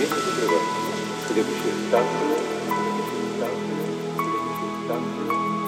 Следующая станция. Следующая станция. Следующая станция.